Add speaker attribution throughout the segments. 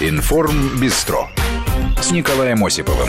Speaker 1: Информ Бистро с Николаем Осиповым.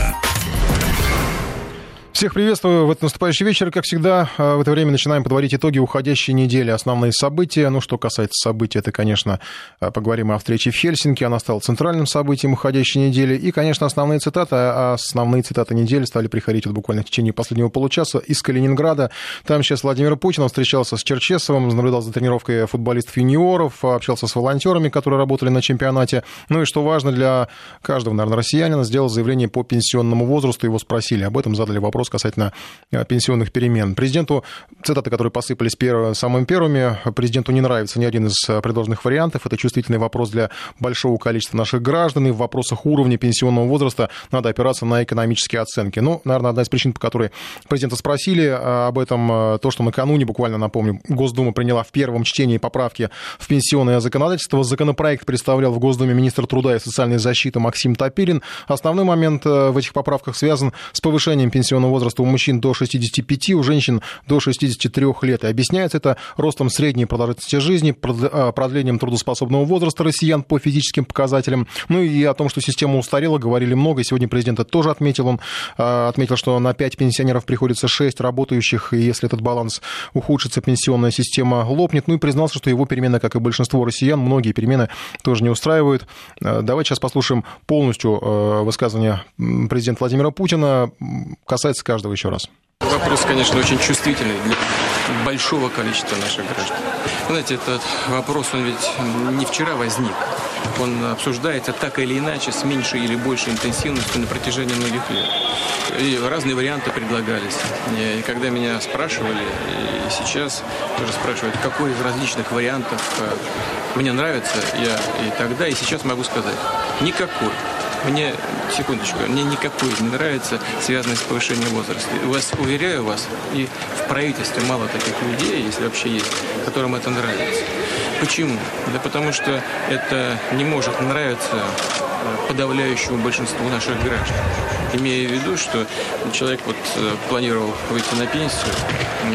Speaker 2: Всех приветствую в этот наступающий вечер. Как всегда, э, в это время начинаем подводить итоги уходящей недели, основные события. Ну, что касается событий, это, конечно, э, поговорим о встрече в Хельсинки. Она стала центральным событием уходящей недели. И, конечно, основные цитаты. А основные цитаты недели стали приходить вот буквально в течение последнего получаса из Калининграда. Там сейчас Владимир Путин он встречался с Черчесовым, наблюдал за тренировкой футболистов-юниоров, общался с волонтерами, которые работали на чемпионате. Ну и, что важно для каждого, наверное, россиянина, сделал заявление по пенсионному возрасту. Его спросили об этом, задали вопрос вопрос касательно э, пенсионных перемен. Президенту, цитаты, которые посыпались первыми, самыми первыми, президенту не нравится ни один из э, предложенных вариантов. Это чувствительный вопрос для большого количества наших граждан. И в вопросах уровня пенсионного возраста надо опираться на экономические оценки. Ну, наверное, одна из причин, по которой президента спросили э, об этом, то, что накануне, буквально напомню, Госдума приняла в первом чтении поправки в пенсионное законодательство. Законопроект представлял в Госдуме министр труда и социальной защиты Максим Топилин. Основной момент в этих поправках связан с повышением пенсионного возраста у мужчин до 65, у женщин до 63 лет. И объясняется это ростом средней продолжительности жизни, а, продлением трудоспособного возраста россиян по физическим показателям. Ну и о том, что система устарела, говорили много. Сегодня президент это тоже отметил. Он а, отметил, что на 5 пенсионеров приходится 6 работающих, и если этот баланс ухудшится, пенсионная система лопнет. Ну и признался, что его перемены, как и большинство россиян, многие перемены тоже не устраивают. А, давайте сейчас послушаем полностью высказывание президента Владимира Путина. Касается каждого еще раз.
Speaker 3: Вопрос, конечно, очень чувствительный для большого количества наших граждан. Знаете, этот вопрос, он ведь не вчера возник. Он обсуждается так или иначе, с меньшей или большей интенсивностью на протяжении многих лет. И разные варианты предлагались. И когда меня спрашивали, и сейчас тоже спрашивают, какой из различных вариантов э, мне нравится, я и тогда, и сейчас могу сказать, никакой. Мне, секундочку, мне никакой не нравится, связанный с повышением возраста. У вас, уверяю вас, и в правительстве мало таких людей, если вообще есть, которым это нравится. Почему? Да потому что это не может нравиться э, подавляющему большинству наших граждан. Имея в виду, что человек вот э, планировал выйти на пенсию,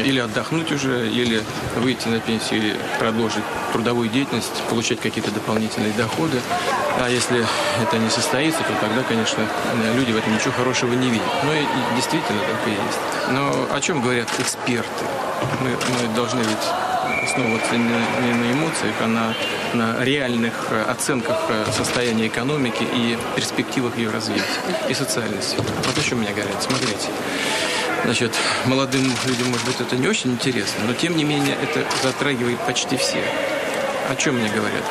Speaker 3: или отдохнуть уже, или выйти на пенсию, или продолжить трудовую деятельность, получать какие-то дополнительные доходы. А если это не состоится, то тогда, конечно, люди в этом ничего хорошего не видят. Ну и действительно так и есть. Но о чем говорят эксперты? Мы, мы должны ведь основываться не, не на эмоциях, а на, на реальных э, оценках э, состояния экономики и перспективах ее развития и социальности. Вот о чем меня говорят. Смотрите. Значит, молодым людям, может быть, это не очень интересно, но тем не менее это затрагивает почти все. О чем мне говорят?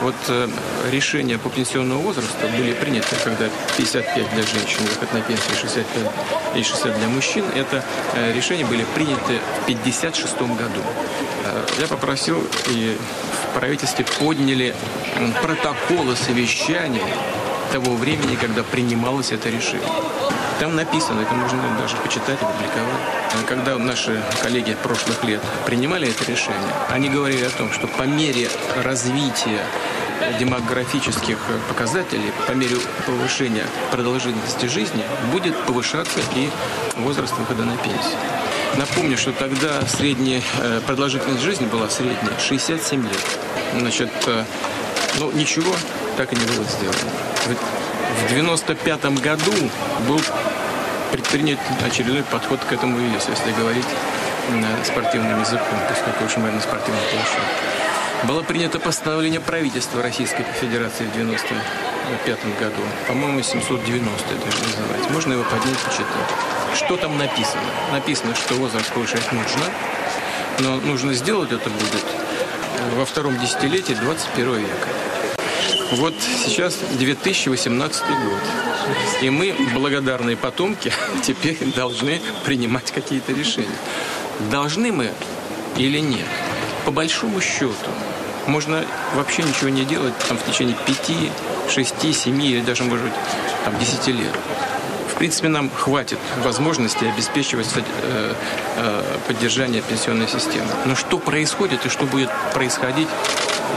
Speaker 3: Вот э, решения по пенсионному возрасту были приняты, когда 55 для женщин, выход на пенсию 65 и 60 для мужчин. Это э, решения были приняты в 56 году. Я попросил, и в правительстве подняли протоколы совещаний того времени, когда принималось это решение. Там написано, это можно даже почитать, опубликовать. Когда наши коллеги прошлых лет принимали это решение, они говорили о том, что по мере развития демографических показателей, по мере повышения продолжительности жизни, будет повышаться и возраст выхода на пенсию. Напомню, что тогда средняя э, продолжительность жизни была средняя 67 лет. Значит, э, ну ничего так и не было сделано. В 95 году был предпринят очередной подход к этому весу, если говорить спортивным языком, поскольку очень мы на спортивном площадке. Было принято постановление правительства Российской Федерации в 95 году. По-моему, 790 это же называется. Можно его поднять и читать. Что там написано? Написано, что возраст повышать нужно, но нужно сделать это будет во втором десятилетии 21 века. Вот сейчас 2018 год. И мы, благодарные потомки, теперь должны принимать какие-то решения. Должны мы или нет? По большому счету, можно вообще ничего не делать там, в течение 5, 6, 7 или даже, может быть, там, 10 лет. В принципе, нам хватит возможности обеспечивать э, э, поддержание пенсионной системы. Но что происходит и что будет происходить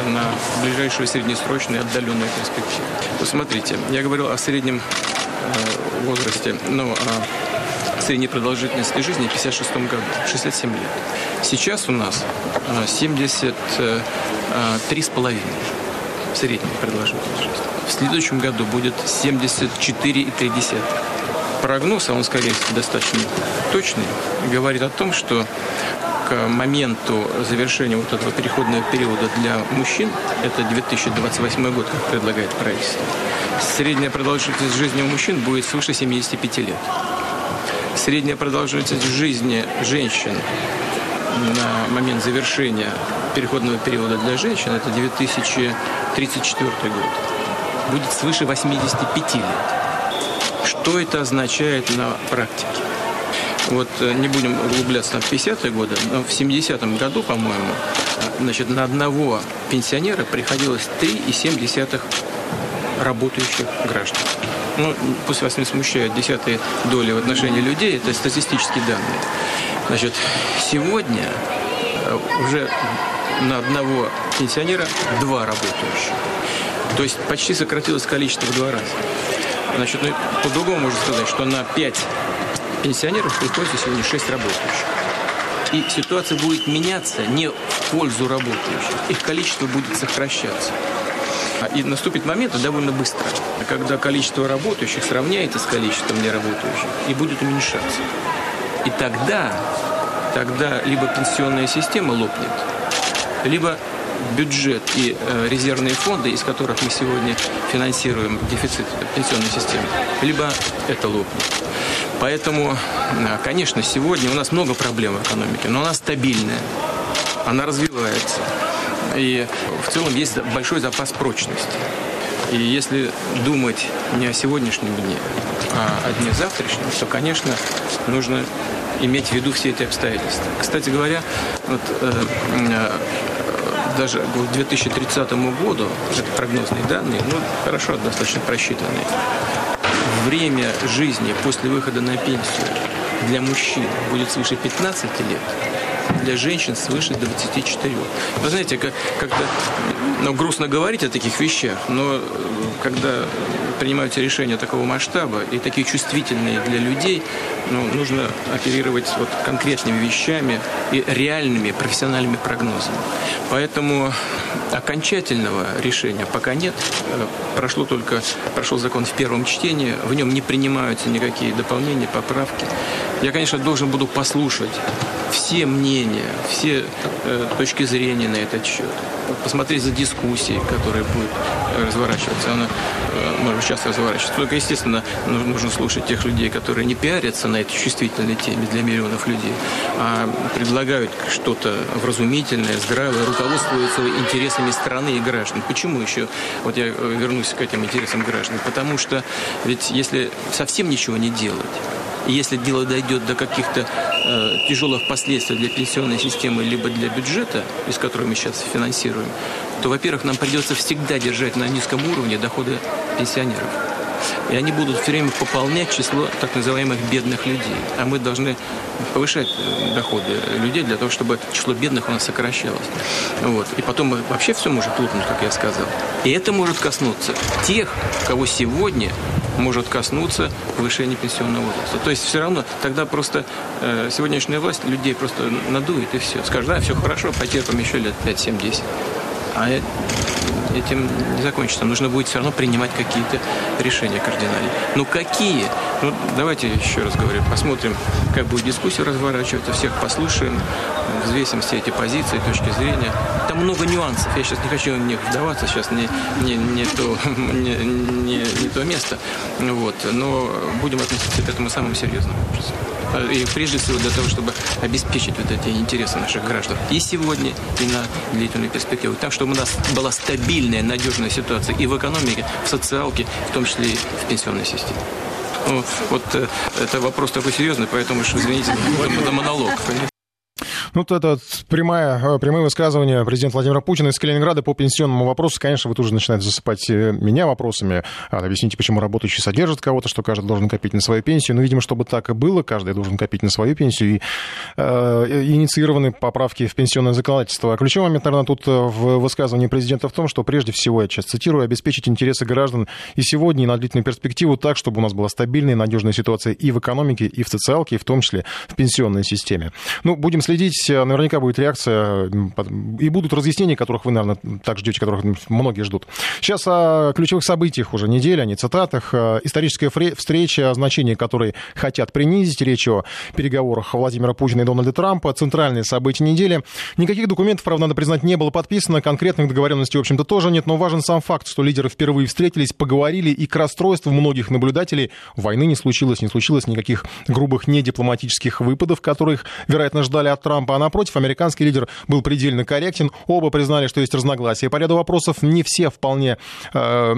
Speaker 3: на ближайшую среднесрочную и отдаленную перспективу. Посмотрите, я говорил о среднем э, возрасте, ну, о средней продолжительности жизни в 56 году, 67 лет. Сейчас у нас 73 э, э, с половиной. средняя продолжительность жизни. В следующем году будет 74,3. Прогноз, а он, скорее всего, достаточно точный, говорит о том, что к моменту завершения вот этого переходного периода для мужчин, это 2028 год, как предлагает правительство, средняя продолжительность жизни у мужчин будет свыше 75 лет. Средняя продолжительность жизни женщин на момент завершения переходного периода для женщин, это 2034 год, будет свыше 85 лет. Что это означает на практике? Вот э, не будем углубляться на 50-е годы, но в 70-м году, по-моему, значит, на одного пенсионера приходилось 3,7 работающих граждан. Ну, пусть вас не смущают десятые доли в отношении людей, это статистические данные. Значит, сегодня э, уже на одного пенсионера два работающих. То есть почти сократилось количество в два раза. Значит, ну, по-другому можно сказать, что на 5 пенсионеров приходится сегодня 6 работающих. И ситуация будет меняться не в пользу работающих. Их количество будет сокращаться. И наступит момент довольно быстро, когда количество работающих сравняется с количеством неработающих и будет уменьшаться. И тогда, тогда либо пенсионная система лопнет, либо бюджет и э, резервные фонды, из которых мы сегодня финансируем дефицит пенсионной системы, либо это лопнет. Поэтому, э, конечно, сегодня у нас много проблем в экономике, но она стабильная, она развивается. И в целом есть большой запас прочности. И если думать не о сегодняшнем дне, а о дне завтрашнем, то, конечно, нужно иметь в виду все эти обстоятельства. Кстати говоря, вот, э, э, даже к 2030 году, это прогнозные данные, ну, хорошо, достаточно просчитанные, время жизни после выхода на пенсию для мужчин будет свыше 15 лет, для женщин свыше 24. Вы знаете, как- как-то ну, грустно говорить о таких вещах, но э, когда принимаются решения такого масштаба и такие чувствительные для людей, ну, нужно оперировать вот конкретными вещами и реальными профессиональными прогнозами. Поэтому окончательного решения пока нет. Э, Прошло только, прошел закон в первом чтении, в нем не принимаются никакие дополнения, поправки. Я, конечно, должен буду послушать все мнения, все э, точки зрения на этот счет. Посмотреть за дискуссией, которая будет э, разворачиваться. Она может сейчас разворачиваться. Только, естественно, ну- нужно слушать тех людей, которые не пиарятся на этой чувствительной теме для миллионов людей, а предлагают что-то вразумительное, здравое, руководствуются интересами страны и граждан. Почему еще? Вот я э, вернусь к этим интересам граждан. Потому что ведь если совсем ничего не делать, и если дело дойдет до каких-то э, тяжелых последствий для пенсионной системы либо для бюджета, из которого мы сейчас финансируем, то, во-первых, нам придется всегда держать на низком уровне доходы пенсионеров. И они будут все время пополнять число так называемых бедных людей. А мы должны повышать э, доходы людей для того, чтобы число бедных у нас сокращалось. Вот. И потом вообще все может лопнуть, как я сказал. И это может коснуться тех, кого сегодня может коснуться повышения пенсионного возраста. То есть все равно тогда просто э, сегодняшняя власть людей просто надует и все. Скажет, да, все хорошо, потерпим еще лет 5, 7, 10. А этим не закончится. Нужно будет все равно принимать какие-то решения кардинальные. Ну какие? Ну давайте еще раз говорю, посмотрим, как будет дискуссия разворачиваться, всех послушаем, взвесим все эти позиции, точки зрения. Там много нюансов. Я сейчас не хочу в них вдаваться, сейчас не, не, не, то, не, не, не то место. Вот. Но будем относиться к этому самым серьезным образом. И прежде всего для того, чтобы обеспечить вот эти интересы наших граждан и сегодня, и на длительную перспективу. Так, чтобы у нас была стабильная, надежная ситуация и в экономике, в социалке, в том числе и в пенсионной системе. Ну, вот э, это вопрос такой серьезный, поэтому извините, это монолог. понимаете?
Speaker 2: Ну, вот это прямое, э, прямые высказывания президента Владимира Путина из Калининграда по пенсионному вопросу. Конечно, вы тоже начинаете засыпать э, меня вопросами. А, Объясните, почему работающий содержит кого-то, что каждый должен копить на свою пенсию. Ну, видимо, чтобы так и было, каждый должен копить на свою пенсию. И э, инициированы поправки в пенсионное законодательство. А ключевой момент, наверное, тут э, в высказывании президента в том, что прежде всего, я сейчас цитирую, обеспечить интересы граждан и сегодня, и на длительную перспективу так, чтобы у нас была стабильная и надежная ситуация и в экономике, и в социалке, и в том числе в пенсионной системе. Ну, будем следить. Наверняка будет реакция и будут разъяснения, которых вы, наверное, так ждете, которых многие ждут. Сейчас о ключевых событиях уже недели, о не цитатах. Историческая встреча, значение которой хотят принизить. Речь о переговорах Владимира Путина и Дональда Трампа. Центральные события недели. Никаких документов, правда, надо признать, не было подписано. Конкретных договоренностей, в общем-то, тоже нет. Но важен сам факт, что лидеры впервые встретились, поговорили, и к расстройству многих наблюдателей войны не случилось, не случилось никаких грубых недипломатических выпадов, которых, вероятно, ждали от Трампа. А напротив, американский лидер был предельно корректен. Оба признали, что есть разногласия. По ряду вопросов не все вполне... Э,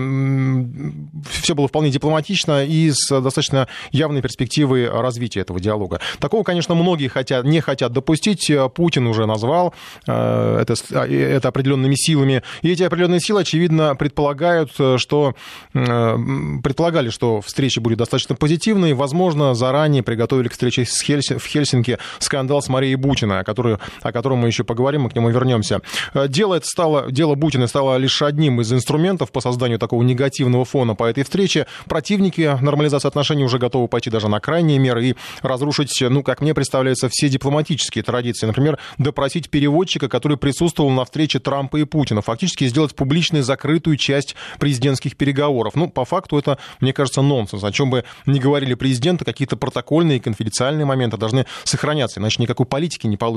Speaker 2: все было вполне дипломатично и с достаточно явной перспективой развития этого диалога. Такого, конечно, многие хотят, не хотят допустить. Путин уже назвал э, это, это определенными силами. И эти определенные силы, очевидно, предполагают, что э, предполагали, что встреча будет достаточно позитивной. Возможно, заранее приготовили к встрече с Хельси, в Хельсинки скандал с Марией Бутиной, о, о котором мы еще поговорим, мы к нему вернемся. Э, дело, это стало, дело Бутиной стало лишь одним из инструментов по созданию такого негативного фона по этой встрече. Противники нормализации отношений уже готовы пойти даже на крайние меры и разрушить, ну, как мне представляется, все дипломатические традиции. Например, допросить переводчика, который присутствовал на встрече Трампа и Путина. Фактически сделать публичной закрытую часть президентских переговоров. Ну, по факту это, мне кажется, нонсенс. О чем бы ни говорили президенты, какие-то протокольные и конфиденциальные моменты должны сохраняться, иначе никакой политики не получится.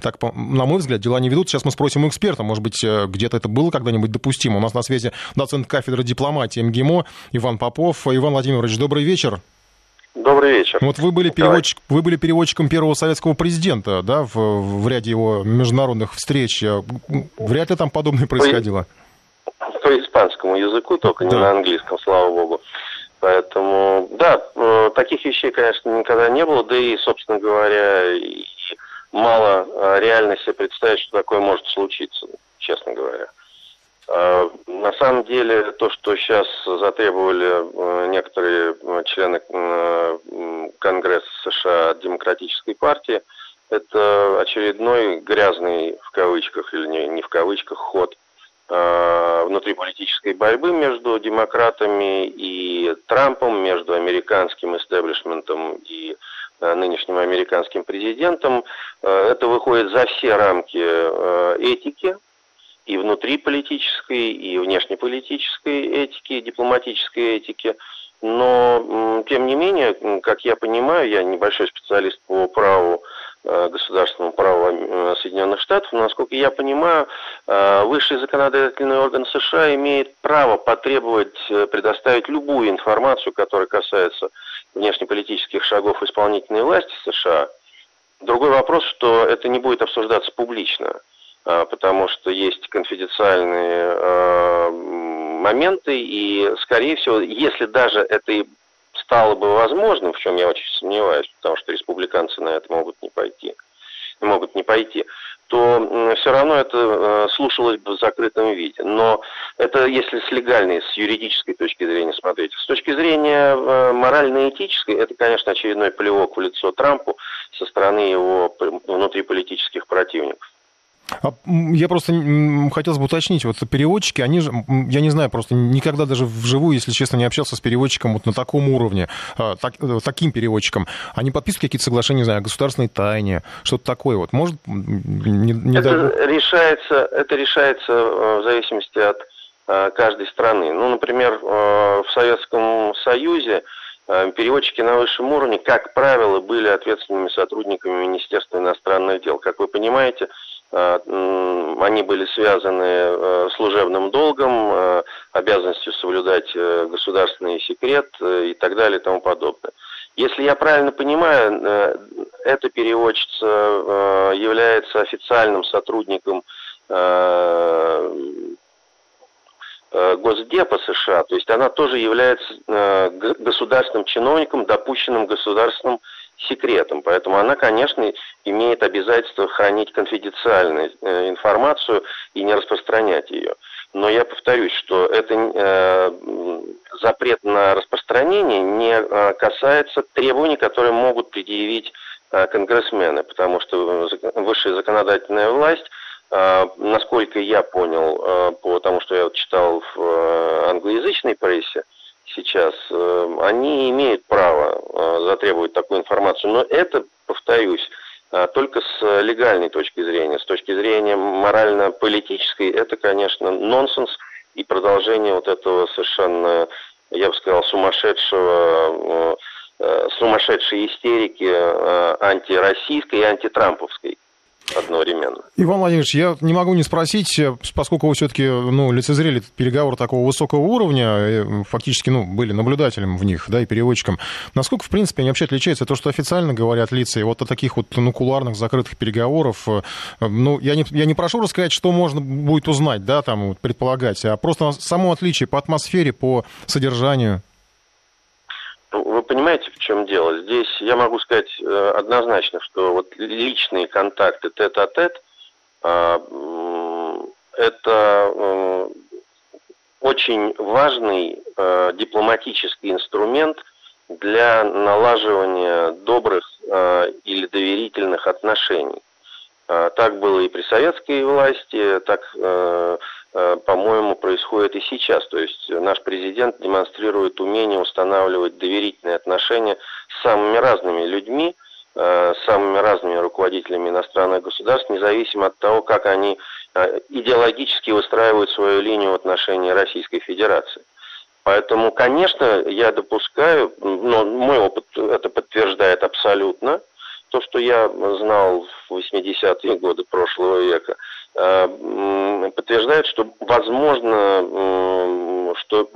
Speaker 2: Так, на мой взгляд, дела не ведут. Сейчас мы спросим у эксперта, может быть, э, где-то это было когда-нибудь допустимо. У нас на связи доцент кафедры дипломатии МГИМО Иван Попов. Иван Владимирович, добрый вечер.
Speaker 4: Добрый вечер.
Speaker 2: Вот вы были, переводчик, вы были переводчиком первого советского президента, да, в, в ряде его международных встреч. Вряд ли там подобное происходило.
Speaker 4: По испанскому языку, только да. не на английском, слава богу. Поэтому, да, э, таких вещей, конечно, никогда не было, да и, собственно говоря, мало э, реальности представить, что такое может случиться, честно говоря. Э, на самом деле, то, что сейчас затребовали некоторые члены Конгресса США от Демократической партии, это очередной грязный, в кавычках, или не, не в кавычках, ход – внутриполитической борьбы между демократами и Трампом, между американским истеблишментом и нынешним американским президентом. Э, это выходит за все рамки этики, и внутриполитической, и внешнеполитической этики, дипломатической этики. Но, тем не менее, как я понимаю, я небольшой специалист по праву Э, государственного права э, Соединенных Штатов. Насколько я понимаю, э, высший законодательный орган США имеет право потребовать предоставить любую информацию, которая касается внешнеполитических шагов исполнительной власти США. Другой вопрос, что это не будет обсуждаться публично, потому что есть конфиденциальные моменты, и, скорее всего, если даже это и стало бы возможным, в чем я очень сомневаюсь, потому что республиканцы на это могут не пойти, могут не пойти, то все равно это э, слушалось бы в закрытом виде. Но это если с легальной, с юридической точки зрения смотреть. С точки зрения э, морально-этической, это, конечно, очередной плевок в лицо Трампу со стороны его внутриполитических противников.
Speaker 2: А, я просто хотел бы уточнить, вот переводчики, они же, я не знаю, просто никогда даже вживую, если честно, не общался с переводчиком вот на таком уровне, а, так, э, таким переводчиком. Они подписывают какие-то соглашения, не знаю, о государственной тайне, что-то такое вот. Может,
Speaker 4: не, не это, даже... решается, это решается э, в зависимости от э, каждой страны. Ну, например, в Советском Союзе переводчики на высшем уровне, как правило, были ответственными сотрудниками Министерства иностранных дел. Как вы понимаете, они были связаны э, служебным долгом, э, обязанностью соблюдать государственный секрет и так далее и тому подобное. Если я правильно понимаю, эта переводчица является официальным сотрудником Госдепа США, то есть она тоже является государственным чиновником, допущенным государственным секретом. Поэтому она, конечно, имеет обязательство хранить конфиденциальную э, информацию и не распространять ее. Но я повторюсь, что это э, запрет на распространение не э, касается требований, которые могут предъявить э, конгрессмены, потому что высшая законодательная власть э, насколько я понял, э, по тому, что я читал в англоязычной прессе, сейчас, э, они имеют право э, затребовать такую информацию. Но это, повторюсь, а, только с легальной точки зрения. С точки зрения морально-политической это, конечно, нонсенс и продолжение вот этого совершенно, я бы сказал, сумасшедшего, э, сумасшедшей истерики э, антироссийской и антитрамповской одновременно.
Speaker 2: Иван Владимирович, я не могу не спросить, поскольку вы все-таки ну, лицезрели переговоры такого высокого уровня, э, фактически ну, были наблюдателем в них, да, и переводчиком, насколько, в принципе, они вообще отличаются? То, что официально говорят лица, и вот о таких вот ну, куларных закрытых переговоров, э, ну, я не, я не прошу рассказать, что можно будет узнать, да, там, предполагать, а просто само отличие по атмосфере, по содержанию.
Speaker 4: Понимаете, в чем дело? Здесь я могу сказать э, однозначно, что вот личные контакты тет-а-тет а, это э, очень важный э, дипломатический инструмент для налаживания добрых или доверительных отношений. А, так было и при советской власти, так Э, по-моему, происходит и сейчас. То есть наш президент демонстрирует умение устанавливать доверительные отношения с самыми разными людьми, э, с самыми разными руководителями иностранных государств, независимо от того, как они э, идеологически выстраивают свою линию в отношении Российской Федерации. Поэтому, конечно, я допускаю, но мой опыт это подтверждает абсолютно, то, что я знал в 80-е годы прошлого века, э, подтверждает, что возможно, что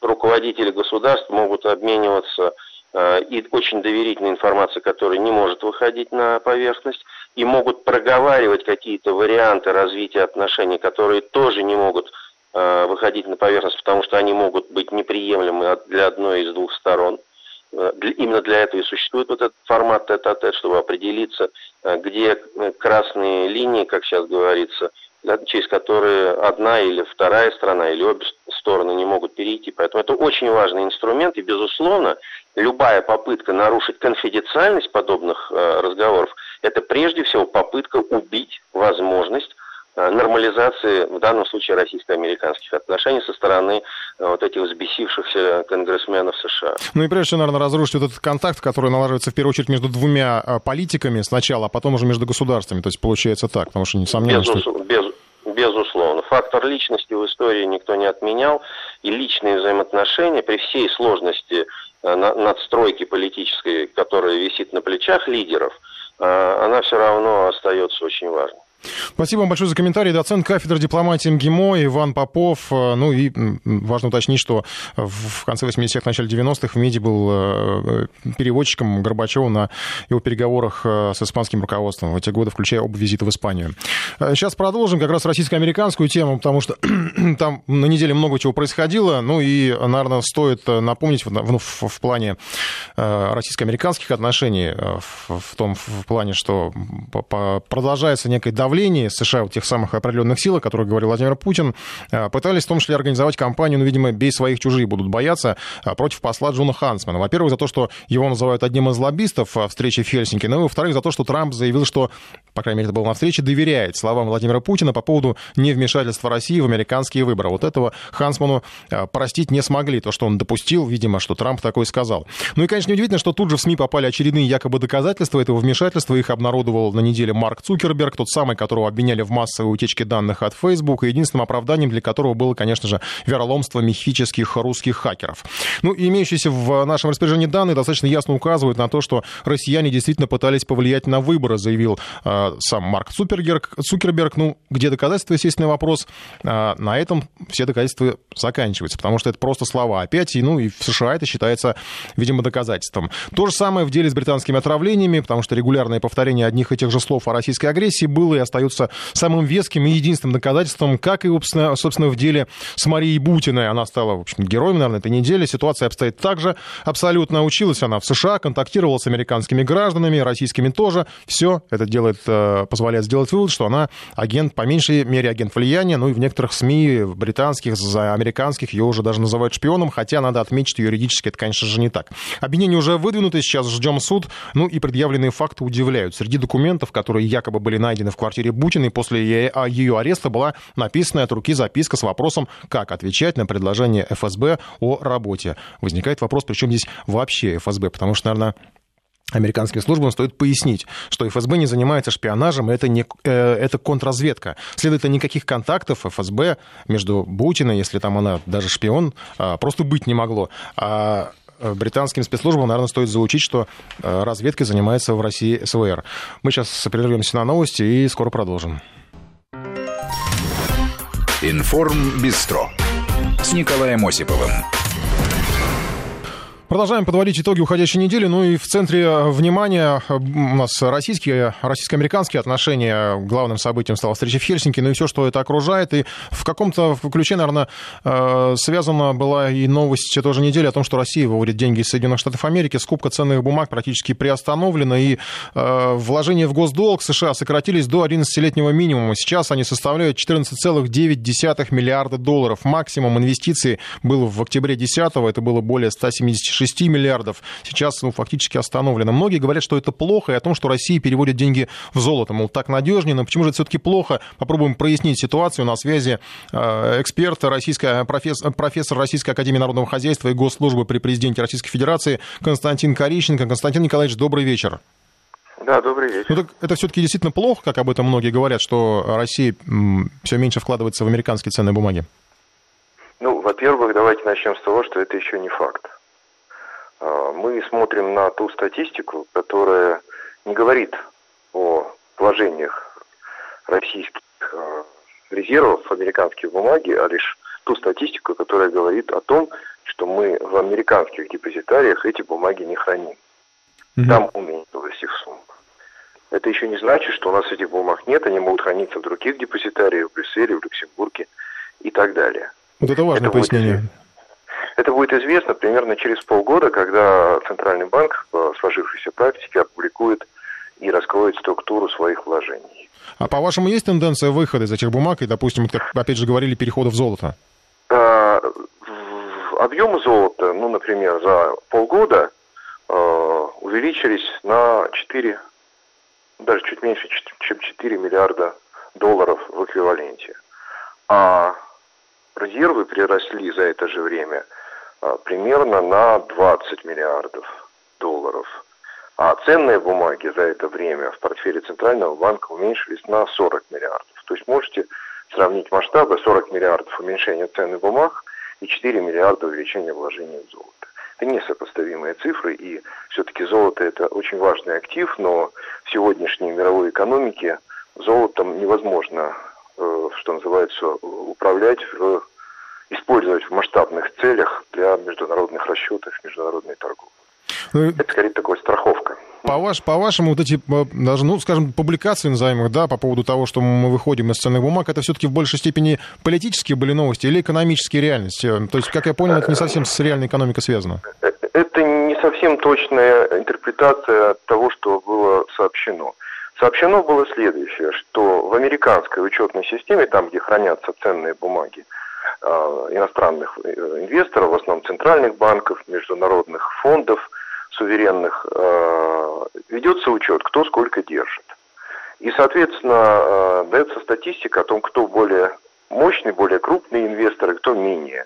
Speaker 4: руководители государств могут обмениваться э, и очень доверительной информацией, которая не может выходить на поверхность, и могут проговаривать какие-то варианты развития отношений, которые тоже не могут э, выходить на поверхность, потому что они могут быть неприемлемы для одной из двух сторон. Э, именно для этого и существует вот этот формат тет-а-тет, чтобы определиться, э, где э, красные линии, как сейчас говорится, через которые одна или вторая страна, или обе стороны не могут перейти. Поэтому это очень важный инструмент, и, безусловно, любая попытка нарушить конфиденциальность подобных разговоров, это прежде всего попытка убить возможность нормализации, в данном случае, российско-американских отношений со стороны э, вот этих взбесившихся конгрессменов США.
Speaker 2: Ну и прежде всего, наверное, разрушить вот этот контакт, который налаживается в первую очередь между двумя э, политиками сначала, а потом уже между государствами. То есть получается так, потому что несомненно,
Speaker 4: Безус...
Speaker 2: что...
Speaker 4: Без... Безусловно. Фактор личности в истории никто не отменял. И личные взаимоотношения при всей сложности надстройки политической, которая висит на плечах лидеров, она все равно остается очень важной.
Speaker 2: Спасибо вам большое за комментарий. Доцент кафедры дипломатии МГИМО Иван Попов. Э, ну и важно уточнить, что в конце 80-х, начале 90-х в МИДе был э, переводчиком Горбачева на его переговорах э, с испанским руководством в эти годы, включая оба визита в Испанию. Сейчас продолжим как раз российско-американскую тему, потому что там на неделе много чего происходило. Ну и, наверное, стоит напомнить в, в, в плане российско-американских отношений, в, в том в плане, что продолжается некое давление давлении США, вот тех самых определенных сил, о которых говорил Владимир Путин, э, пытались в том числе организовать кампанию, ну, видимо, «Бей своих, чужие будут бояться» э, против посла Джона Хансмана. Во-первых, за то, что его называют одним из лоббистов э, встречи в Хельсинки, ну и, во-вторых, за то, что Трамп заявил, что, по крайней мере, это было на встрече, доверяет словам Владимира Путина по поводу невмешательства России в американские выборы. Вот этого Хансману простить не смогли, то, что он допустил, видимо, что Трамп такое сказал. Ну и, конечно, неудивительно, что тут же в СМИ попали очередные якобы доказательства этого вмешательства. Их обнародовал на неделе Марк Цукерберг, тот самый, которого обвиняли в массовой утечке данных от Facebook, и единственным оправданием для которого было, конечно же, вероломство мифических русских хакеров. Ну, и имеющиеся в нашем распоряжении данные достаточно ясно указывают на то, что россияне действительно пытались повлиять на выборы, заявил э, сам Марк Цукерберг. Цукерберг. Ну, где доказательства, естественный вопрос. Э, на этом все доказательства заканчиваются, потому что это просто слова опять, и, ну, и в США это считается, видимо, доказательством. То же самое в деле с британскими отравлениями, потому что регулярное повторение одних и тех же слов о российской агрессии было и остается самым веским и единственным доказательством, как и, собственно, в деле с Марией Бутиной. Она стала, в общем, героем, наверное, этой недели. Ситуация обстоит так же. Абсолютно училась она в США, контактировала с американскими гражданами, российскими тоже. Все это делает, э, позволяет сделать вывод, что она агент, по меньшей мере, агент влияния. Ну и в некоторых СМИ, в британских, американских, ее уже даже называют шпионом, хотя надо отметить, что юридически это, конечно же, не так. Обвинения уже выдвинуты, сейчас ждем суд. Ну и предъявленные факты удивляют. Среди документов, которые якобы были найдены в квартире Бутиной после ее ареста была написана от руки записка с вопросом, как отвечать на предложение ФСБ о работе. Возникает вопрос, при чем здесь вообще ФСБ, потому что, наверное, американским службам стоит пояснить, что ФСБ не занимается шпионажем, это, не, э, это контрразведка. Следовательно, никаких контактов ФСБ между Бутиной, если там она даже шпион, э, просто быть не могло. А британским спецслужбам, наверное, стоит заучить, что э, разведкой занимается в России СВР. Мы сейчас прервемся на новости и скоро продолжим.
Speaker 1: Информ Бистро с Николаем Осиповым.
Speaker 2: Продолжаем подводить итоги уходящей недели. Ну и в центре э, внимания э, у нас российские, российско-американские отношения. Главным событием стала встреча в Хельсинки, ну и все, что это окружает. И в каком-то ключе, наверное, э, связана была и новость тоже недели о том, что Россия выводит деньги из Соединенных Штатов Америки. Скупка ценных бумаг практически приостановлена, и вложения в госдолг США сократились до 11-летнего минимума. Сейчас они составляют 14,9 миллиарда долларов. Максимум инвестиций был в октябре 10 это было более 176 6 миллиардов сейчас ну, фактически остановлено. Многие говорят, что это плохо, и о том, что Россия переводит деньги в золото. Мол, так надежнее, но почему же это все-таки плохо? Попробуем прояснить ситуацию. На связи э, эксперт, российская, профессор, профессор Российской Академии Народного Хозяйства и Госслужбы при Президенте Российской Федерации Константин Корищенко. Константин Николаевич, добрый вечер.
Speaker 5: Да, добрый вечер.
Speaker 2: Ну, так это все-таки действительно плохо, как об этом многие говорят, что Россия все меньше вкладывается в американские ценные бумаги?
Speaker 5: Ну, во-первых, давайте начнем с того, что это еще не факт. А, мы смотрим на ту статистику, которая не говорит о вложениях российских а, резервов американских бумаги, а лишь ту статистику, которая говорит о том, что мы в американских депозитариях эти бумаги не храним. Угу. Там уменьшилась их сумма. Это еще не значит, что у нас этих бумаг нет, они могут храниться в других депозитариях, в Брюсселе, в Люксембурге и так далее.
Speaker 2: Вот это важное это пояснение. Будет
Speaker 5: это будет известно примерно через полгода, когда Центральный банк по сложившейся практике опубликует и раскроет структуру своих вложений.
Speaker 2: А по-вашему, есть тенденция выхода из этих бумаг и, допустим, как опять же говорили, перехода в золото?
Speaker 5: А, объемы золота, ну, например, за полгода а, увеличились на 4, даже чуть меньше, чем 4 миллиарда долларов в эквиваленте. А резервы приросли за это же время примерно на 20 миллиардов долларов. А ценные бумаги за это время в портфеле Центрального банка уменьшились на 40 миллиардов. То есть можете сравнить масштабы 40 миллиардов уменьшения ценных бумаг и 4 миллиарда увеличения вложений в золото. Это несопоставимые цифры, и все-таки золото это очень важный актив, но в сегодняшней мировой экономике золотом невозможно, э, что называется, управлять в использовать в масштабных целях для международных расчетов, международной торговли. Ну, Это скорее такая страховка.
Speaker 2: По, ваш, по вашему, вот эти, даже, ну, скажем, публикации называемых, да, по поводу того, что мы выходим из ценных бумаг, это все-таки в большей степени политические были новости или экономические реальности? То есть, как я понял, это не совсем с реальной экономикой связано.
Speaker 5: Э, это не совсем точная интерпретация того, что было сообщено. Сообщено было следующее, что в американской учетной системе, там, где хранятся ценные бумаги, иностранных э, инвесторов, в основном центральных банков, международных фондов суверенных, э, ведется учет, кто сколько держит. И, соответственно, дается статистика о том, кто более мощный, более крупный инвестор и кто менее.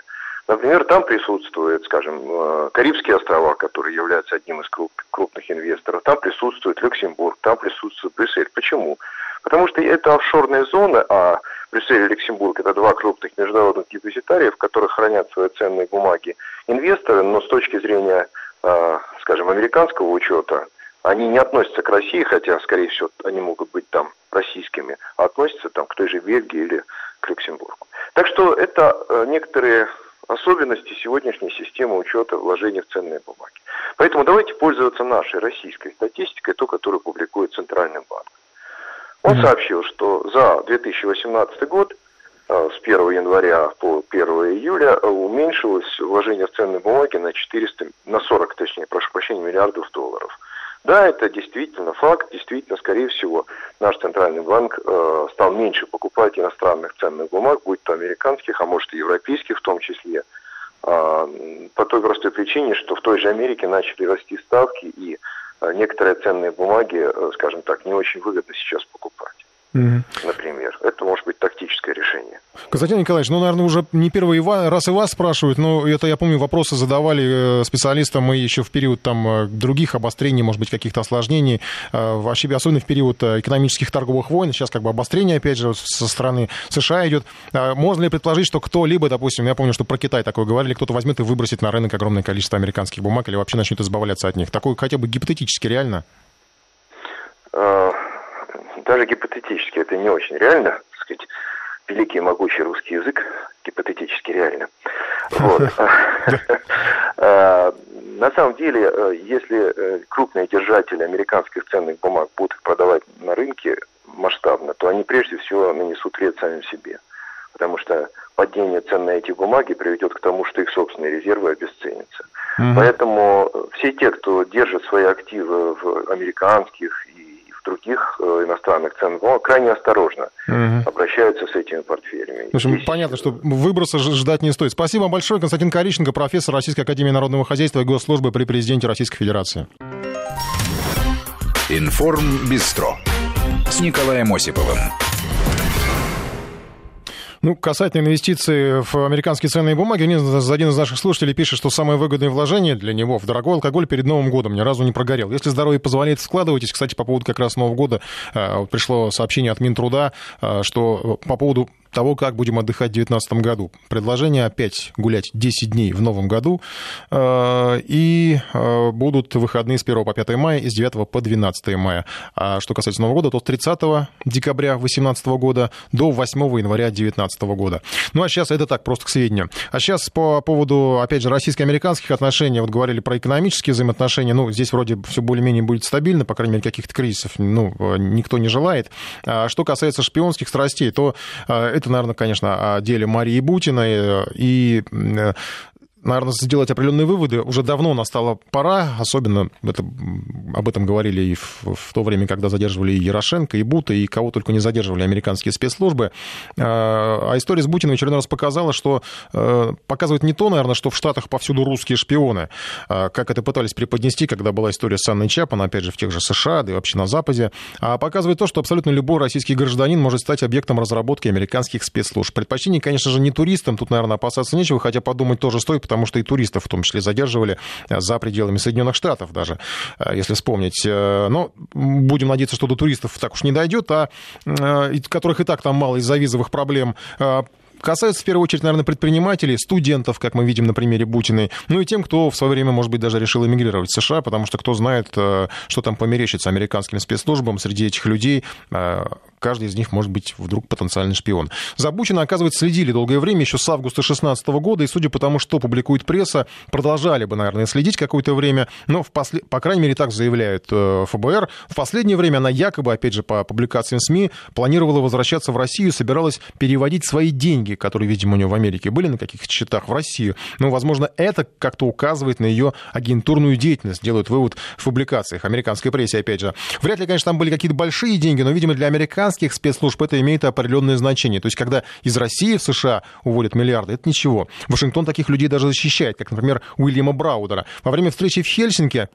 Speaker 5: Например, там присутствует, скажем, Карибские острова, которые являются одним из крупных инвесторов, там присутствует Люксембург, там присутствует Брюссель. Почему? Потому что это офшорная зона, а Брюссель и Люксембург – это два крупных международных депозитария, в которых хранят свои ценные бумаги инвесторы, но с точки зрения, а, скажем, американского учета, они не относятся к России, хотя, скорее всего, они могут быть там российскими, а относятся там к той же Бельгии или к Люксембургу. Так что это э, некоторые особенности сегодняшней системы учета вложений в ценные бумаги. Поэтому давайте пользоваться нашей российской статистикой, ту, которую публикует Центральный банк. Он сообщил, что за 2018 год э, с 1 января по 1 июля э, уменьшилось вложение в ценные бумаги на 400, на 40, точнее, прошу прощения, миллиардов долларов. Да, это действительно факт, действительно, скорее всего, наш центральный банк э, стал меньше покупать иностранных ценных бумаг, будь то американских, а может и европейских в том числе, э, по той простой причине, что в той же Америке начали расти ставки и Э, некоторые ценные бумаги, э, скажем так, не очень выгодно сейчас покупать. Угу. например. Это может быть тактическое решение.
Speaker 2: Константин Николаевич, ну, наверное, уже не первый раз и вас спрашивают, но это, я помню, вопросы задавали э, специалистам и еще в период там э, других обострений, может быть, каких-то осложнений, э, вообще, особенно в период экономических торговых войн, сейчас как бы обострение, опять же, со стороны США идет. А можно ли предположить, что кто-либо, допустим, я помню, что про Китай такое говорили, кто-то возьмет и выбросит на рынок огромное количество американских бумаг или вообще начнет избавляться от них? Такое хотя бы гипотетически реально?
Speaker 5: Даже гипотетически это не очень реально, так сказать великий и могучий русский язык, гипотетически реально. Вот. А, на самом деле, э, если э, крупные держатели американских ценных бумаг будут их продавать на рынке масштабно, то они прежде всего нанесут вред самим себе. Потому что падение цен на эти бумаги приведет к тому, что их собственные резервы обесценятся. Угу. Поэтому все те, кто держит свои активы в американских в других э, иностранных ценных бумаг крайне осторожно угу. обращаются с этими портфелями.
Speaker 2: В общем, Здесь... понятно, что выброса ждать не стоит. Спасибо большое. Константин Кориченко, профессор Российской Академии Народного Хозяйства и Госслужбы при президенте Российской Федерации.
Speaker 1: Информ Бистро с Николаем Осиповым.
Speaker 2: Ну, касательно инвестиций в американские ценные бумаги, один из наших слушателей пишет, что самое выгодное вложение для него в дорогой алкоголь перед Новым годом ни разу не прогорел. Если здоровье позволяет, складывайтесь. Кстати, по поводу как раз Нового года э, пришло сообщение от Минтруда, э, что по поводу того, как будем отдыхать в 2019 году. Предложение опять гулять 10 дней в новом году. Э, и э, будут выходные с 1 по 5 мая и с 9 по 12 мая. А что касается Нового года, то с 30 декабря 2018 года до 8 января 2019 года. Ну а сейчас это так, просто к сведению. А сейчас по поводу, опять же, российско-американских отношений, вот говорили про экономические взаимоотношения, ну, здесь вроде все более-менее будет стабильно, по крайней мере, каких-то кризисов, ну, никто не желает. А что касается шпионских страстей, то э, это, наверное, конечно, о деле Марии Бутиной. И наверное, сделать определенные выводы. Уже давно настала пора, особенно это, об этом говорили и в, в то время, когда задерживали и Ярошенко, и Бута, и кого только не задерживали американские спецслужбы. А, а история с Бутиным очередной раз показала, что э, показывает не то, наверное, что в Штатах повсюду русские шпионы, а, как это пытались преподнести, когда была история с Анной Чапан, опять же, в тех же США, да и вообще на Западе, а показывает то, что абсолютно любой российский гражданин может стать объектом разработки американских спецслужб. Предпочтение, конечно же, не туристам, тут, наверное, опасаться нечего, хотя подумать тоже стоит, потому что и туристов в том числе задерживали э, за пределами Соединенных Штатов даже, э, если вспомнить. Э, но будем надеяться, что до туристов так уж не дойдет, а которых и так там мало из-за визовых проблем касается в первую очередь, наверное, предпринимателей, студентов, как мы видим на примере Бутиной, ну и тем, кто в свое время, может быть, даже решил эмигрировать в США, потому что кто знает, что там померещится американским спецслужбам среди этих людей, каждый из них может быть вдруг потенциальный шпион. За Бучина, оказывается, следили долгое время, еще с августа 2016 года, и судя по тому, что публикует пресса, продолжали бы, наверное, следить какое-то время, но, в после... по крайней мере, так заявляет э, ФБР. В последнее время она якобы, опять же, по публикациям СМИ, планировала возвращаться в Россию, собиралась переводить свои деньги, которые, видимо, у нее в Америке были на каких-то счетах в Россию. Ну, возможно, это как-то указывает на ее агентурную деятельность, делают вывод в публикациях американской прессе, опять же. Вряд ли, конечно, там были какие-то большие деньги, но, видимо, для американцев американских спецслужб это имеет определенное значение. То есть, когда из России в США уводят миллиарды, это ничего. Вашингтон таких людей даже защищает, как, например, Уильяма Браудера. Во время встречи в Хельсинки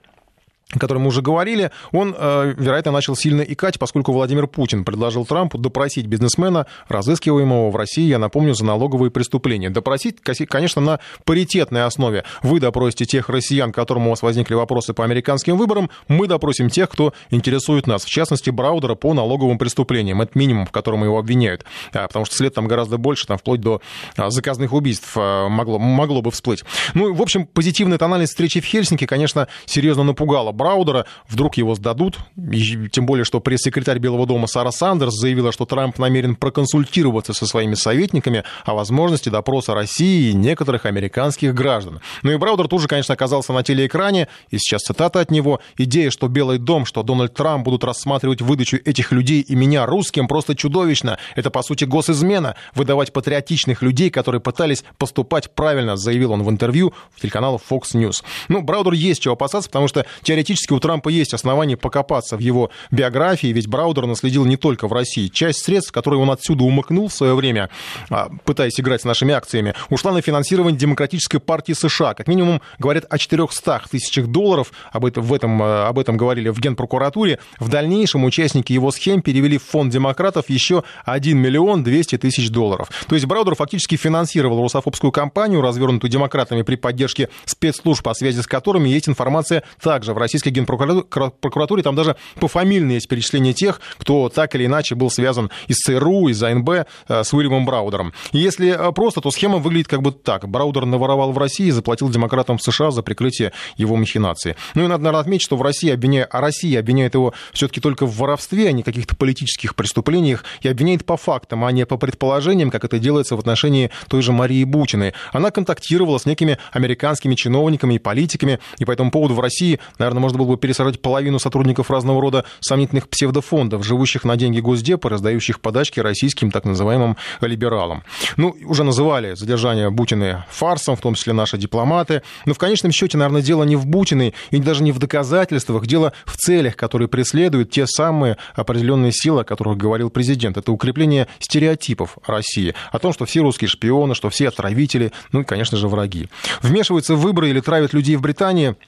Speaker 2: о котором мы уже говорили, он, э, вероятно, начал сильно икать, поскольку Владимир Путин предложил Трампу допросить бизнесмена, разыскиваемого в России, я напомню, за налоговые преступления. Допросить, конечно, на паритетной основе. Вы допросите тех россиян, которым у вас возникли вопросы по американским выборам, мы допросим тех, кто интересует нас, в частности, Браудера по налоговым преступлениям. Это минимум, в котором его обвиняют, потому что след там гораздо больше, там вплоть до а, заказных убийств а, могло, могло бы всплыть. Ну, в общем, позитивная тональность встречи в Хельсинки, конечно, серьезно напугала Браудера, вдруг его сдадут, и, тем более, что пресс-секретарь Белого дома Сара Сандерс заявила, что Трамп намерен проконсультироваться со своими советниками о возможности допроса России и некоторых американских граждан. Ну и Браудер тут же, конечно, оказался на телеэкране, и сейчас цитата от него. «Идея, что Белый дом, что Дональд Трамп будут рассматривать выдачу этих людей и меня русским, просто чудовищно. Это, по сути, госизмена. Выдавать патриотичных людей, которые пытались поступать правильно», заявил он в интервью в телеканалу Fox News. Ну, Браудер есть чего опасаться, потому что теоретически теоретически у Трампа есть основания покопаться в его биографии, ведь Браудер наследил не только в России. Часть средств, которые он отсюда умыкнул в свое время, а, пытаясь играть с нашими акциями, ушла на финансирование Демократической партии США. Как минимум, говорят о 400 тысячах долларов, об этом, в этом, э, об этом говорили в Генпрокуратуре. В дальнейшем участники его схем перевели в фонд демократов еще 1 миллион 200 тысяч долларов. То есть Браудер фактически финансировал русофобскую кампанию, развернутую демократами при поддержке спецслужб, по связи с которыми есть информация также в российской генпрокуратуре. Там даже пофамильные есть перечисления тех, кто так или иначе был связан из ЦРУ, из АНБ э, с Уильямом Браудером. Если э, просто, то схема выглядит как бы так. Браудер наворовал в России и заплатил демократам в США за прикрытие его махинации. Ну и надо, наверное, отметить, что в России обвиняют, а Россия обвиняет его все-таки только в воровстве, а не каких-то политических преступлениях, и обвиняет по фактам, а не по предположениям, как это делается в отношении той же Марии Бутиной. Она контактировала с некими американскими чиновниками и политиками, и по этому поводу в России, наверное, можно было бы пересажать половину сотрудников разного рода сомнительных псевдофондов, живущих на деньги Госдепа, раздающих подачки российским так называемым либералам. Ну, уже называли задержание Бутины фарсом, в том числе наши дипломаты. Но в конечном счете, наверное, дело не в Бутиной и даже не в доказательствах, дело в целях, которые преследуют те самые определенные силы, о которых говорил президент. Это укрепление стереотипов России, о том, что все русские шпионы, что все отравители, ну и, конечно же, враги. Вмешиваются в выборы или травят людей в Британии –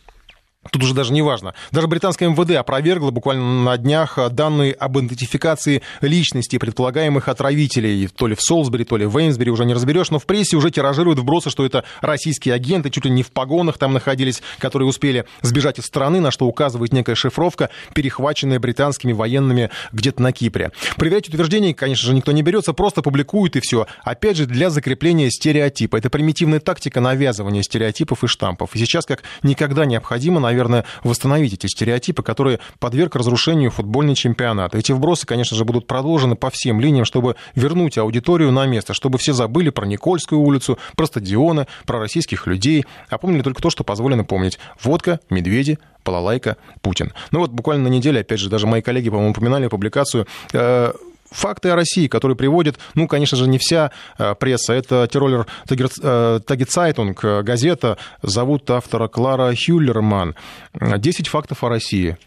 Speaker 2: Тут уже даже не важно. Даже британское МВД опровергло буквально на днях данные об идентификации личности предполагаемых отравителей. То ли в Солсбери, то ли в Эйнсбери, уже не разберешь, но в прессе уже тиражируют вбросы, что это российские агенты, чуть ли не в погонах там находились, которые успели сбежать из страны, на что указывает некая шифровка, перехваченная британскими военными где-то на Кипре. Проверять утверждения, конечно же, никто не берется, просто публикуют и все. Опять же, для закрепления стереотипа. Это примитивная тактика навязывания стереотипов и штампов. И сейчас как никогда необходимо, наверное, наверное, восстановить эти стереотипы, которые подверг разрушению футбольный чемпионат. Эти вбросы, конечно же, будут продолжены по всем линиям, чтобы вернуть аудиторию на место, чтобы все забыли про Никольскую улицу, про стадионы, про российских людей, а помнили только то, что позволено помнить. Водка, медведи, балалайка, Путин. Ну вот буквально на неделе, опять же, даже мои коллеги, по-моему, упоминали публикацию э, факты о России, которые приводит, ну, конечно же, не вся э, пресса. Это Тиролер Тагицайтунг, э, газета, зовут автора Клара Хюллерман. 10 фактов о России.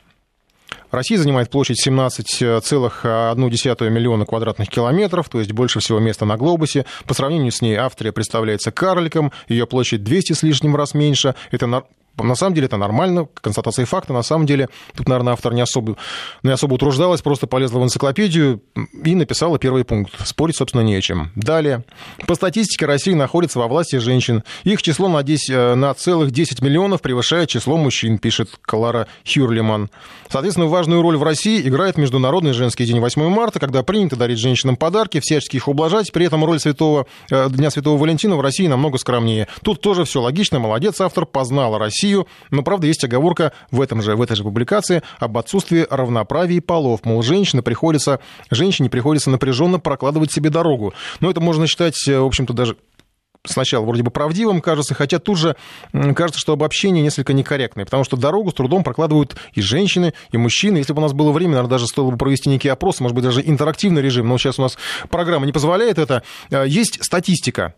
Speaker 2: Россия занимает площадь 17,1 миллиона квадратных километров, то есть больше всего места на глобусе. По сравнению с ней Австрия представляется карликом, ее площадь 200 с лишним раз меньше. Это на самом деле это нормально, констатация факта. На самом деле тут, наверное, автор не особо, не особо утруждалась, просто полезла в энциклопедию и написала первый пункт. Спорить, собственно, не о чем. Далее. По статистике Россия находится во власти женщин. Их число на, 10, э, на целых 10 миллионов превышает число мужчин, пишет Клара Хюрлиман. Соответственно, важную роль в России играет Международный женский день 8 марта, когда принято дарить женщинам подарки, всячески их ублажать. При этом роль святого, э, Дня Святого Валентина в России намного скромнее. Тут тоже все логично. Молодец, автор познала Россию Россию, но, правда, есть оговорка в, этом же, в этой же публикации об отсутствии равноправия полов. Мол, женщине приходится, женщине приходится напряженно прокладывать себе дорогу. Но это можно считать, э, в общем-то, даже сначала вроде бы правдивым кажется, хотя тут же кажется, что обобщение несколько некорректное, потому что дорогу с трудом прокладывают и женщины, и мужчины. Если бы у нас было время, наверное, даже стоило бы провести некий опрос, может быть, даже интерактивный режим, но сейчас у нас программа не позволяет это. Э, есть статистика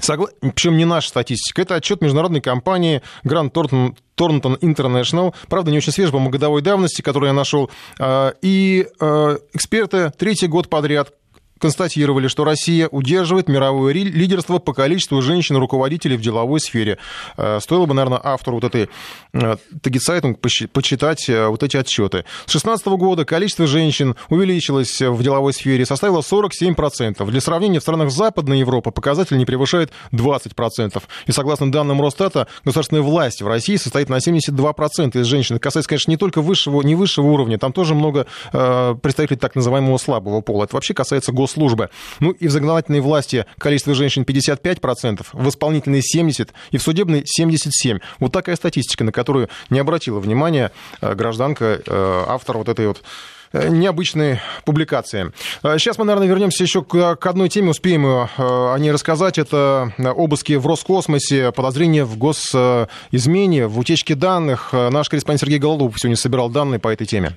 Speaker 2: Согла... Причем не наша статистика. Это отчет международной компании Grand Thornton, Thornton International. Правда, не очень свежий, по годовой давности, который я нашел. А, и а, эксперты третий год подряд констатировали, что Россия удерживает мировое лидерство по количеству женщин-руководителей в деловой сфере. Э, стоило бы, наверное, автору вот этой э, Тагицайтунг почитать э, вот эти отчеты. С 2016 года количество женщин увеличилось в деловой сфере, составило 47%. Для сравнения, в странах Западной Европы показатель не превышает 20%. И согласно данным Росстата, государственная власть в России состоит на 72% из женщин. Это касается, конечно, не только высшего, не высшего уровня, там тоже много представителей так называемого слабого пола. Это вообще касается гос службы. Ну и в законодательной власти количество женщин 55%, в исполнительной 70% и в судебной 77%. Вот такая статистика, на которую не обратила внимания э, гражданка, э, автор вот этой вот э, необычной публикации. Сейчас мы, наверное, вернемся еще к одной теме, успеем о ней рассказать. Это обыски в Роскосмосе, подозрения в госизмене, в утечке данных. Наш корреспондент Сергей Голодов сегодня собирал данные по этой теме.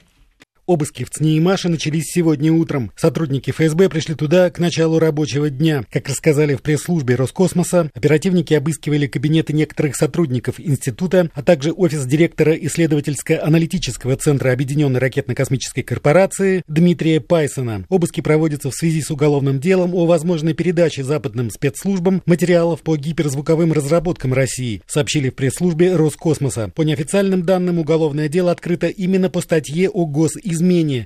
Speaker 6: Обыски в ЦНИ и Маше начались сегодня утром. Сотрудники ФСБ пришли туда к началу рабочего дня. Как рассказали в пресс-службе Роскосмоса, оперативники обыскивали кабинеты некоторых сотрудников института, а также офис директора исследовательско-аналитического центра Объединенной ракетно-космической корпорации Дмитрия Пайсона. Обыски проводятся в связи с уголовным делом о возможной передаче западным спецслужбам материалов по гиперзвуковым разработкам России, сообщили в пресс-службе Роскосмоса. По неофициальным данным, уголовное дело открыто именно по статье о госизмене.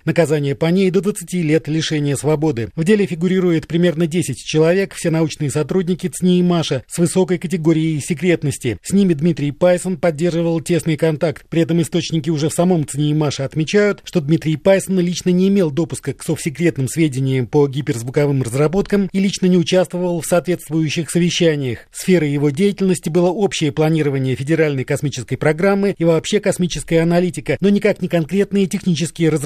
Speaker 6: Наказание по ней до 20 лет лишения свободы. В деле фигурирует примерно 10 человек, все научные сотрудники ЦНИ и Маша с высокой категорией секретности. С ними Дмитрий Пайсон поддерживал тесный контакт. При этом источники уже в самом ЦНИ и Маша отмечают, что Дмитрий Пайсон лично не имел допуска к совсекретным сведениям по гиперзвуковым разработкам и лично не участвовал в соответствующих совещаниях. Сферой его деятельности было общее планирование федеральной космической программы и вообще космическая аналитика, но никак не конкретные технические разработки.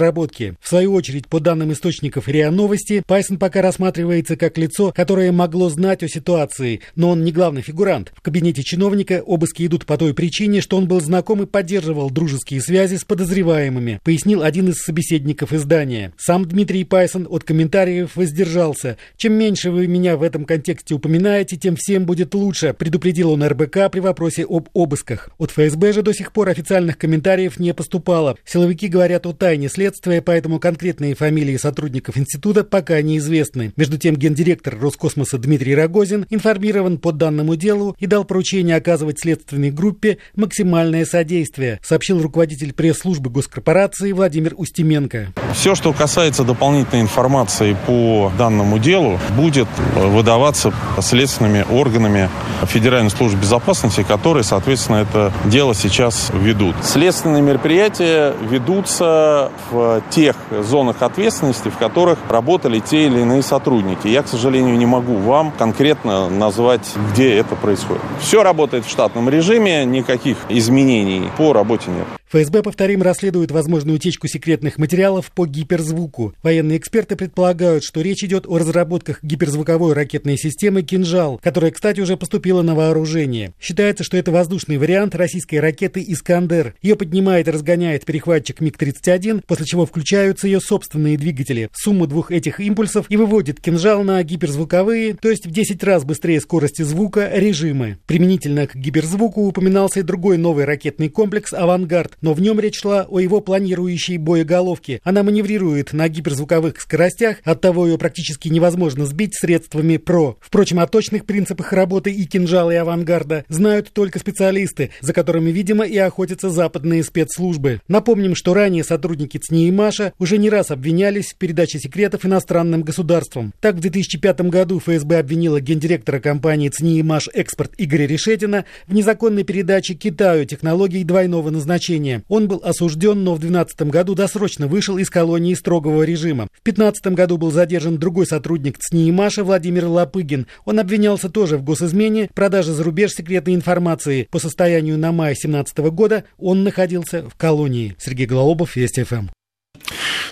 Speaker 6: В свою очередь, по данным источников РИА Новости, Пайсон пока рассматривается как лицо, которое могло знать о ситуации, но он не главный фигурант. В кабинете чиновника обыски идут по той причине, что он был знаком и поддерживал дружеские связи с подозреваемыми, пояснил один из собеседников издания. Сам Дмитрий Пайсон от комментариев воздержался. Чем меньше вы меня в этом контексте упоминаете, тем всем будет лучше, предупредил он РБК при вопросе об обысках. От ФСБ же до сих пор официальных комментариев не поступало. Силовики говорят о тайне следствия, поэтому конкретные фамилии сотрудников института пока неизвестны. Между тем, гендиректор Роскосмоса Дмитрий Рогозин информирован по данному делу и дал поручение оказывать следственной группе максимальное содействие, сообщил руководитель пресс-службы госкорпорации Владимир Устименко.
Speaker 7: Все, что касается дополнительной информации по данному делу, будет выдаваться следственными органами Федеральной службы безопасности, которые, соответственно, это дело сейчас ведут. Следственные мероприятия ведутся в тех зонах ответственности, в которых работали те или иные сотрудники. Я, к сожалению, не могу вам конкретно назвать, где это происходит. Все работает в штатном режиме, никаких изменений по работе нет.
Speaker 6: ФСБ, повторим, расследует возможную утечку секретных материалов по гиперзвуку. Военные эксперты предполагают, что речь идет о разработках гиперзвуковой ракетной системы «Кинжал», которая, кстати, уже поступила на вооружение. Считается, что это воздушный вариант российской ракеты «Искандер». Ее поднимает и разгоняет перехватчик МиГ-31, после чего включаются ее собственные двигатели. Сумму двух этих импульсов и выводит «Кинжал» на гиперзвуковые, то есть в 10 раз быстрее скорости звука, режимы. Применительно к гиперзвуку упоминался и другой новый ракетный комплекс «Авангард», но в нем речь шла о его планирующей боеголовке. Она маневрирует на гиперзвуковых скоростях, оттого ее практически невозможно сбить средствами ПРО. Впрочем, о точных принципах работы и кинжала, и авангарда знают только специалисты, за которыми, видимо, и охотятся западные спецслужбы. Напомним, что ранее сотрудники ЦНИ и Маша уже не раз обвинялись в передаче секретов иностранным государствам. Так, в 2005 году ФСБ обвинила гендиректора компании ЦНИ и Маш «Экспорт» Игоря Решетина в незаконной передаче Китаю технологий двойного назначения наказания. Он был осужден, но в 2012 году досрочно вышел из колонии строгого режима. В 2015 году был задержан другой сотрудник ЦНИ и Маша Владимир Лопыгин. Он обвинялся тоже в госизмене, продаже за рубеж секретной информации. По состоянию на май 2017 года он находился в колонии. Сергей Глаобов, Вести ФМ.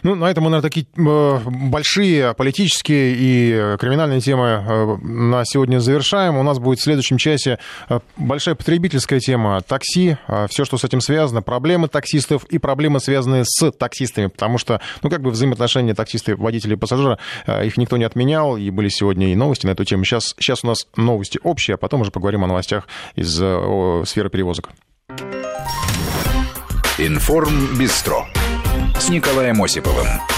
Speaker 2: Ну, на этом мы, наверное, такие э, большие политические и криминальные темы э, на сегодня завершаем. У нас будет в следующем часе э, большая потребительская тема такси, все, что с этим связано, проблемы таксистов и проблемы, связанные с таксистами, потому что, ну, как бы взаимоотношения таксисты, водителя и пассажира, их никто не отменял, и были сегодня и новости на эту тему. Сейчас, сейчас у нас новости общие, а потом уже поговорим о новостях из о, сферы перевозок.
Speaker 1: Информ Бистро с Николаем Осиповым.